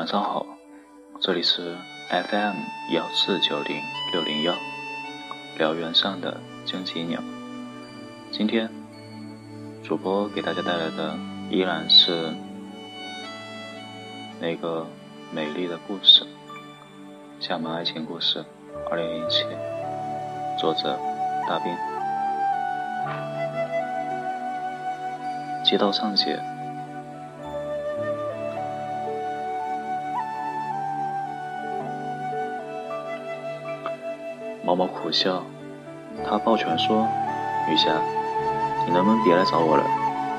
晚上好，这里是 FM 幺四九零六零幺，燎原上的荆棘鸟。今天主播给大家带来的依然是那个美丽的故事——厦门爱情故事，二零零七，作者大兵。街道上节。毛毛苦笑，他抱拳说：“雨霞，你能不能别来找我了？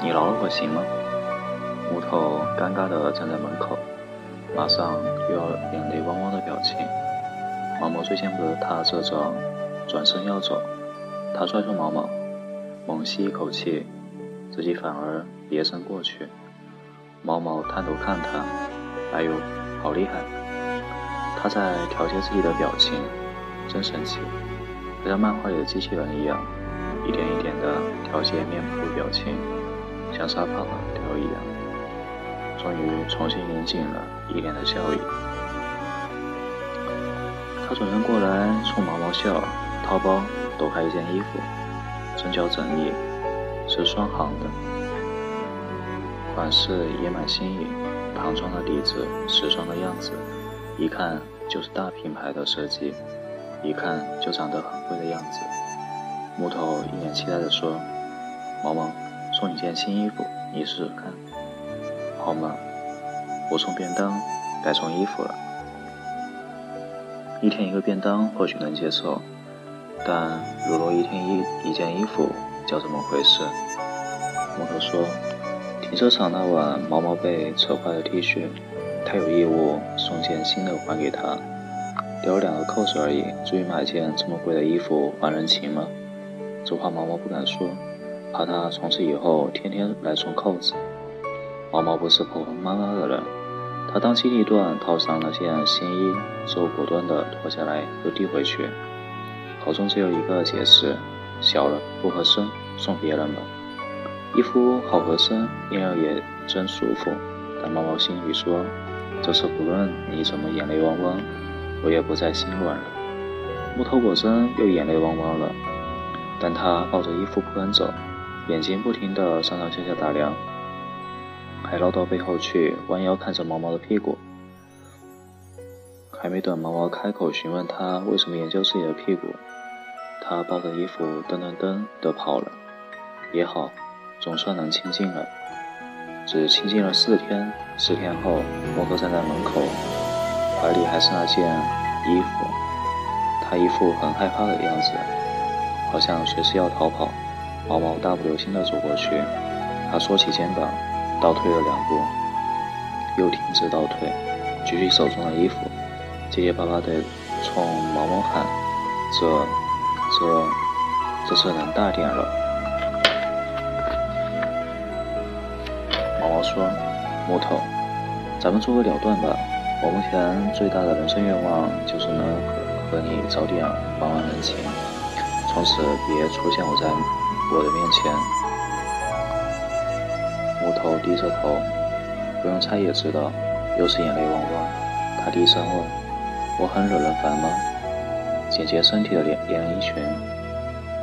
你饶了我行吗？”木头尴尬地站在门口，马上又要眼泪汪汪的表情。毛毛最见不得他这种，转身要走，他拽住毛毛，猛吸一口气，自己反而别身过去。毛毛探头看他，哎呦，好厉害！他在调节自己的表情。真神奇，就像漫画里的机器人一样，一点一点地调节面部表情，像沙发调一样，终于重新拧紧了一脸的笑意。他转身过来冲毛毛笑，掏包抖开一件衣服，针脚整理，是双行的，款式也蛮新颖，唐装的底子，时装的样子，一看就是大品牌的设计。一看就长得很贵的样子，木头一脸期待地说：“毛毛，送你件新衣服，你试试看，好吗？我送便当，该送衣服了。一天一个便当或许能接受，但如若一天一一件衣服，叫怎么回事？”木头说：“停车场那晚，毛毛被扯坏了 T 恤，他有义务送件新的还给他。”掉了两个扣子而已，至于买件这么贵的衣服还人情吗？这话毛毛不敢说，怕他从此以后天天来送扣子。毛毛不是婆婆妈妈的人，他当机立断套上了件新衣，之后果断地脱下来又递回去，口中只有一个解释：小了不合身，送别人吧。衣服好合身，面料也真舒服。但毛毛心里说：这次不论你怎么眼泪汪汪。我也不再心软了。木头果真又眼泪汪汪了，但他抱着衣服不肯走，眼睛不停地上上下下打量，还绕到背后去弯腰看着毛毛的屁股。还没等毛毛开口询问他为什么研究自己的屁股，他抱着衣服噔噔噔地跑了。也好，总算能清静了。只清静了四天，四天后，木头站在门口。怀里还是那件衣服，他一副很害怕的样子，好像随时要逃跑。毛毛大步流星地走过去，他缩起肩膀，倒退了两步，又停止倒退，举起手中的衣服，结结巴巴地冲毛毛喊：“这、这、这次能大点了。”毛毛说：“木头，咱们做个了断吧。”我目前最大的人生愿望就是能和和你早点还完人情，从此别出现我在我的面前。木头低着头，不用猜也知道，又是眼泪汪汪。他低声问：“我很惹人烦吗？”简洁身体的连连衣裙，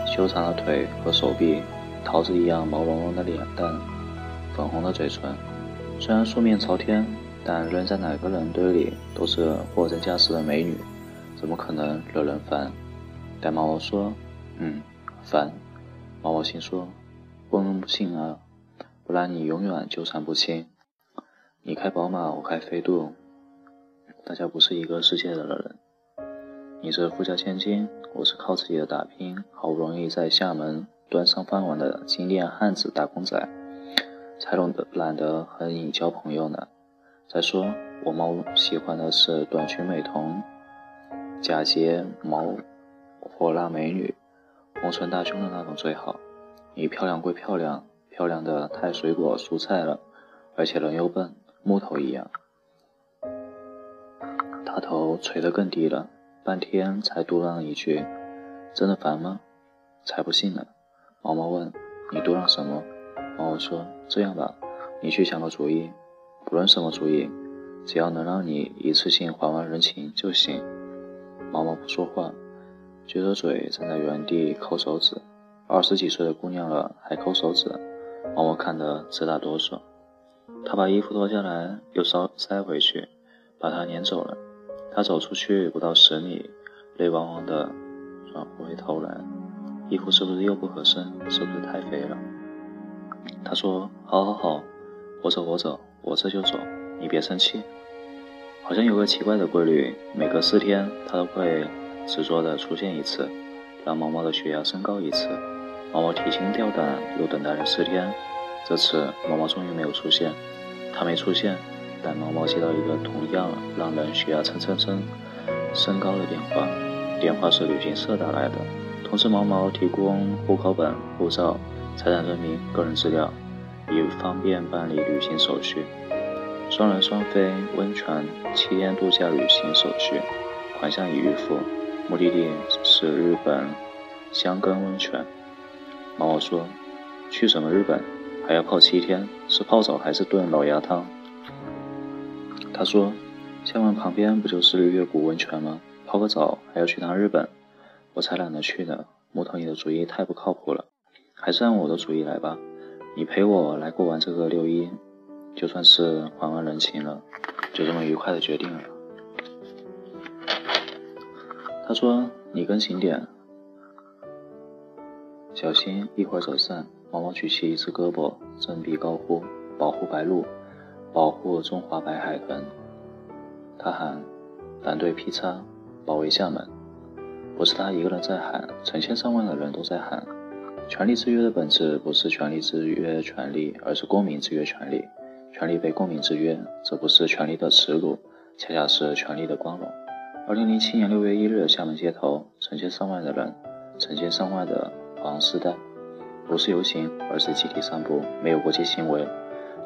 修长的腿和手臂，桃子一样毛茸茸的脸蛋，粉红的嘴唇，虽然素面朝天。但扔在哪个人堆里都是货真价实的美女，怎么可能惹人烦？但毛毛说：“嗯，烦。”毛毛心说：“不能不信啊，不然你永远纠缠不清。你开宝马，我开飞度，大家不是一个世界的人。你是富家千金，我是靠自己的打拼，好不容易在厦门端上饭碗的金链汉子打工仔，才懂得懒得和你交朋友呢。”再说，我猫喜欢的是短裙美瞳、假睫毛、火辣美女、红唇大胸的那种最好。你漂亮归漂亮，漂亮的太水果蔬菜了，而且人又笨，木头一样。他头垂得更低了，半天才嘟囔一句：“真的烦吗？”才不信呢。毛毛问：“你嘟囔什么？”毛毛说：“这样吧，你去想个主意。”不论什么主意，只要能让你一次性还完人情就行。毛毛不说话，撅着嘴站在原地抠手指。二十几岁的姑娘了还抠手指，毛毛看得直打哆嗦。他把衣服脱下来又塞塞回去，把她撵走了。他走出去不到十米，泪汪汪的转回头来，衣服是不是又不合身？是不是太肥了？他说：“好好好，我走我走，我这就走，你别生气。”好像有个奇怪的规律，每隔四天他都会执着的出现一次，让毛毛的血压升高一次。毛毛提心吊胆又等待了四天，这次毛毛终于没有出现。他没出现，但毛毛接到一个同样让人血压蹭蹭蹭升高的电话，电话是旅行社打来的，通知毛毛提供户口本、护照、财产证明、个人资料，以方便办理旅行手续。双人双飞温泉七天度假旅行手续，款项已预付，目的地是日本香根温泉。毛毛说：“去什么日本？还要泡七天？是泡澡还是炖老鸭汤？”他说：“厦门旁边不就是日月谷温泉吗？泡个澡还要去趟日本？我才懒得去呢。木头，你的主意太不靠谱了，还是按我的主意来吧。你陪我来过完这个六一。”就算是还完人情了，就这么愉快的决定了。他说：“你跟紧点，小心一会儿走散。”毛毛举起一只胳膊，振臂高呼：“保护白鹭，保护中华白海豚！”他喊：“反对劈叉，保卫厦门！”不是他一个人在喊，成千上万的人都在喊。权力制约的本质不是权力制约权力，而是公民制约权力。权力被公民制约，这不是权力的耻辱，恰恰是权力的光荣。二零零七年六月一日，厦门街头，成千上万的人，成千上万的黄丝带，不是游行，而是集体散步，没有过激行为，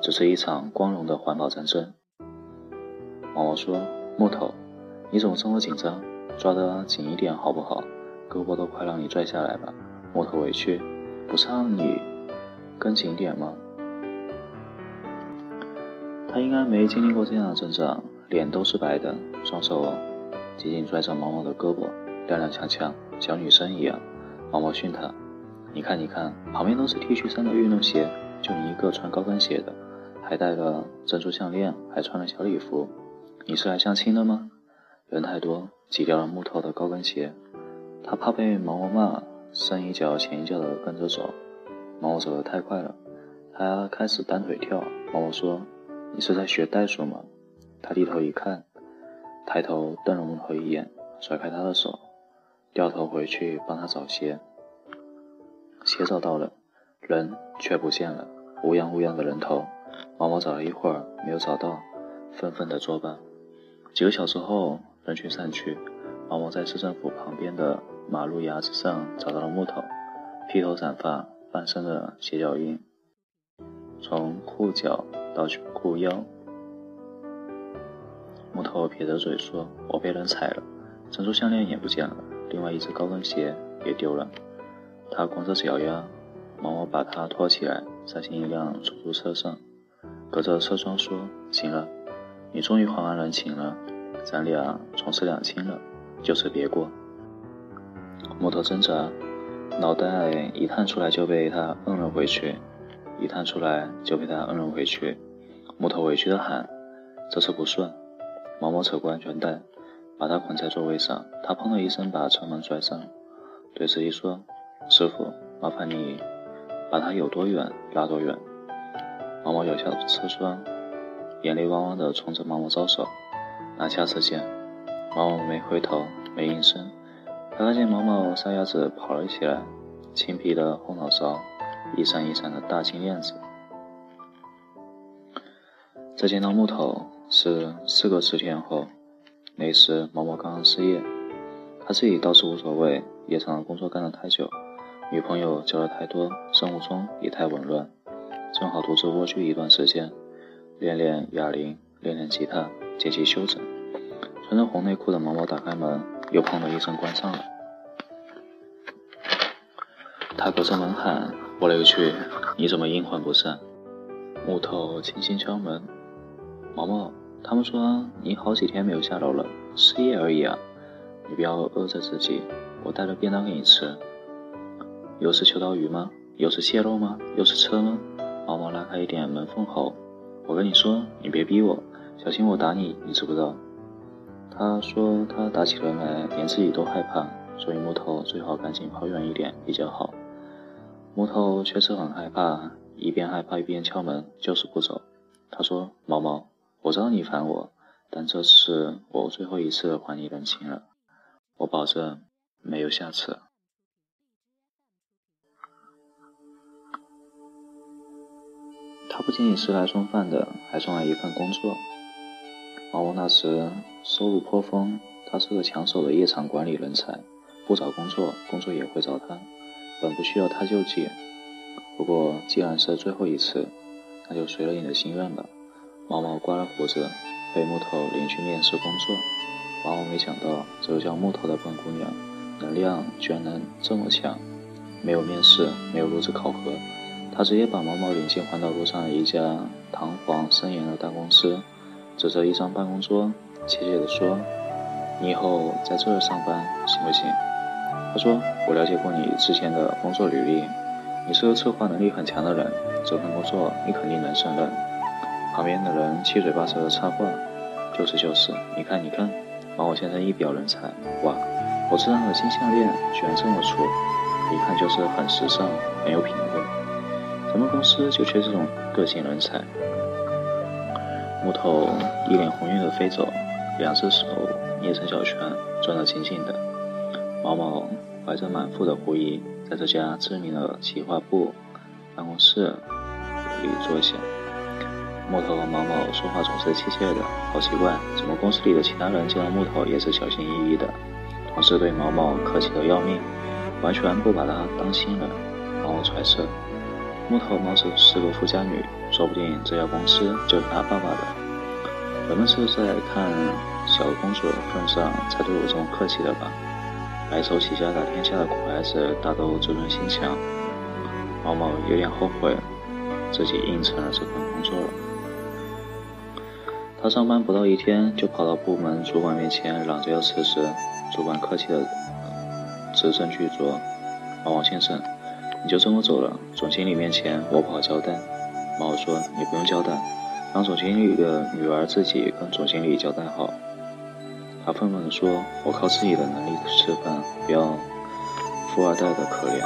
这是一场光荣的环保战争。毛毛说：“木头，你怎么这么紧张？抓得紧一点好不好？胳膊都快让你拽下来了。”木头委屈：“不是让你跟紧点吗？”他应该没经历过这样的挣扎，脸都是白的，双手紧紧拽着毛毛的胳膊，踉踉跄跄，小女生一样。毛毛训他：“你看，你看，旁边都是 T 恤衫的运动鞋，就你一个穿高跟鞋的，还戴了珍珠项链，还穿了小礼服，你是来相亲的吗？”人太多，挤掉了木头的高跟鞋，他怕被毛毛骂，深一脚浅一脚的跟着走。毛毛走得太快了，他开始单腿跳。毛毛说。你是在学袋鼠吗？他低头一看，抬头瞪了木头一眼，甩开他的手，掉头回去帮他找鞋。鞋找到了，人却不见了，乌泱乌泱的人头。毛毛找了一会儿没有找到，愤愤地作罢。几个小时后，人群散去，毛毛在市政府旁边的马路牙子上找到了木头，披头散发，半身的鞋脚印，从裤脚。到裤腰，木头撇着嘴说：“我被人踩了，珍珠项链也不见了，另外一只高跟鞋也丢了。”他光着脚丫，毛毛把他拖起来，塞进一辆出租车上，隔着车窗说：“行了，你终于还完人情了，咱俩从此两清了，就此别过。”木头挣扎，脑袋一探出来就被他摁了回去。一探出来就被他摁了回去，木头委屈的喊：“这次不顺。”毛毛扯过安全带，把他捆在座位上。他砰的一声把车门拽上，对司机说：“师傅，麻烦你把他有多远拉多远。”毛毛摇下车窗，眼泪汪汪的冲着毛毛招手：“那下次见。”毛毛没回头，没应声。他看见毛毛撒丫子跑了起来，青皮的后脑勺。一闪一闪的大金链子。再见到木头是四个十天后，那时毛毛刚刚失业，他自己倒是无所谓，夜场的工作干得太久，女朋友交的太多，生活中也太紊乱，正好独自蜗居一段时间，练练哑铃，练练吉他，接接修整。穿着红内裤的毛毛打开门，又砰的一声关上了。他隔着门喊：“我勒个去！你怎么阴魂不散？”木头轻轻敲门：“毛毛，他们说你好几天没有下楼了，失业而已啊！你不要饿着自己，我带了便当给你吃。又是秋刀鱼吗？又是蟹肉吗？又是车吗？毛毛拉开一点门缝后，我跟你说，你别逼我，小心我打你，你知不知道？他说他打起人来连自己都害怕，所以木头最好赶紧跑远一点比较好。木头确实很害怕，一边害怕一边敲门，就是不走。他说：“毛毛，我知道你烦我，但这次我最后一次还你人情了，我保证没有下次。”他不仅仅是来送饭的，还送来一份工作。毛毛那时收入颇丰，他是个抢手的夜场管理人才，不找工作，工作也会找他，本不需要他救济。不过既然是最后一次，那就随了你的心愿吧。毛毛刮了胡子，被木头领去面试工作。毛毛没想到这个叫木头的笨姑娘，能量居然能这么强。没有面试，没有录制考核，他直接把毛毛领进环岛路上的一家堂皇森严的大公司。指着一张办公桌，怯怯地说：“你以后在这儿上班行不行？”他说：“我了解过你之前的工作履历，你是个策划能力很强的人，这份工作你肯定能胜任。”旁边的人七嘴八舌的插话：“就是就是，你看你看，毛毛先生一表人才，哇，我身上的金项链居然这么粗，一看就是很时尚，很有品味。咱们公司就缺这种个性人才。”木头一脸红晕的飞走，两只手捏成小拳，攥得紧紧的。毛毛怀着满腹的狐疑，在这家知名的企划部办公室里坐下。木头和毛毛说话总是怯怯的，好奇怪，怎么公司里的其他人见到木头也是小心翼翼的，同事对毛毛客气的要命，完全不把他当新人。毛毛揣测。木头貌似是个富家女，说不定这家公司就是他爸爸的。人们是在看小公主的份上才对我这么客气的吧？白手起家打天下的苦孩子大都自尊心强。毛毛有点后悔自己应承了这份工作了。他上班不到一天，就跑到部门主管面前嚷着要辞职。主管客气的字斟句酌：“毛毛先生。”你就这么走了？总经理面前我不好交代。毛毛说：“你不用交代，让总经理的女儿自己跟总经理交代好。”他愤愤地说：“我靠自己的能力吃饭，不要富二代的可怜。”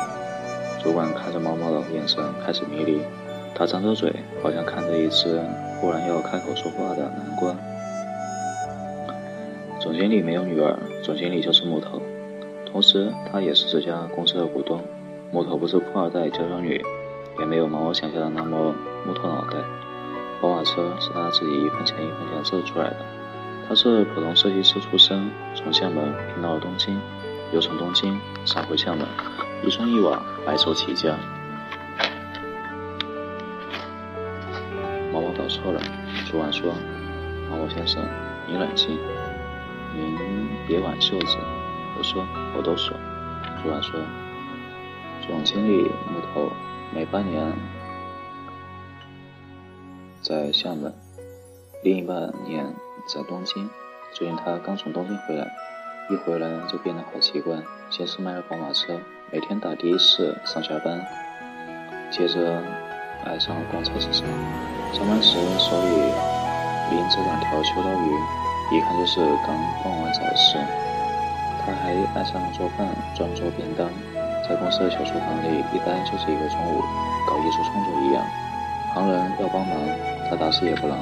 主管看着毛毛的眼神开始迷离，他张着嘴，好像看着一只忽然要开口说话的南瓜。总经理没有女儿，总经理就是木头，同时他也是这家公司的股东。木头不是富二代娇娇女，也没有毛毛想象的那么木头脑袋。宝马车是他自己一分钱一分钱挣出来的。他是普通设计师出身，从厦门拼到了东京，又从东京杀回厦门，一砖一瓦白手起家。毛毛搞错了，主管说：“毛毛先生，你冷静，您别挽袖子。”我说：“我都说。”主管说。总经理木头每半年在厦门，另一半年在东京。最近他刚从东京回来，一回来就变得好奇怪。先是买了宝马车，每天打的士上下班，接着爱上了逛菜市场。上班时手里拎着两条秋刀鱼，一看就是刚逛完早市。他还爱上了做饭，专做便当。在公司的小厨房里一待就是一个中午，搞艺术创作一样。旁人要帮忙，他打死也不让。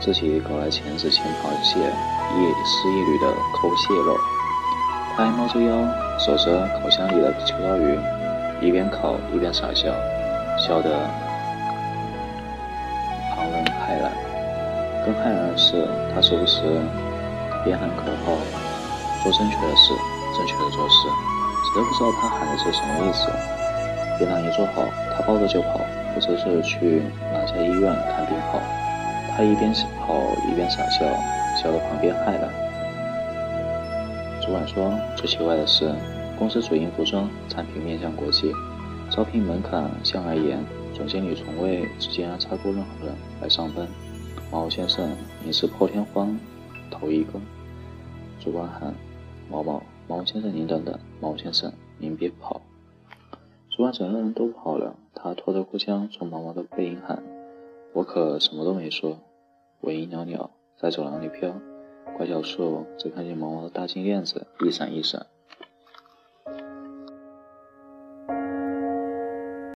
自己搞来钳子、钳螃蟹，一丝一缕的抠蟹肉。他还猫着腰守着烤箱里的秋刀鱼，一边烤一边傻笑，笑得旁人骇然。更骇然的是，他时不时边喊口号，做正确的事，正确的做事。谁都不知道他喊的是什么意思。便当一做好，他抱着就跑，或者是去在医院看病号。他一边跑一边傻笑，笑得旁边骇了。主管说：“最奇怪的是，公司主营服装产品面向国际，招聘门槛向来严，总经理从未直接安插过任何人来上班。毛先生，您是破天荒头一个。主管喊：“毛毛，毛先生，您等等，毛先生，您别跑。”主管整个人都跑了，他拖着裤枪冲毛毛的背影喊：“我可什么都没说。”尾音袅袅在走廊里飘，拐角处只看见毛毛的大金链子一闪一闪。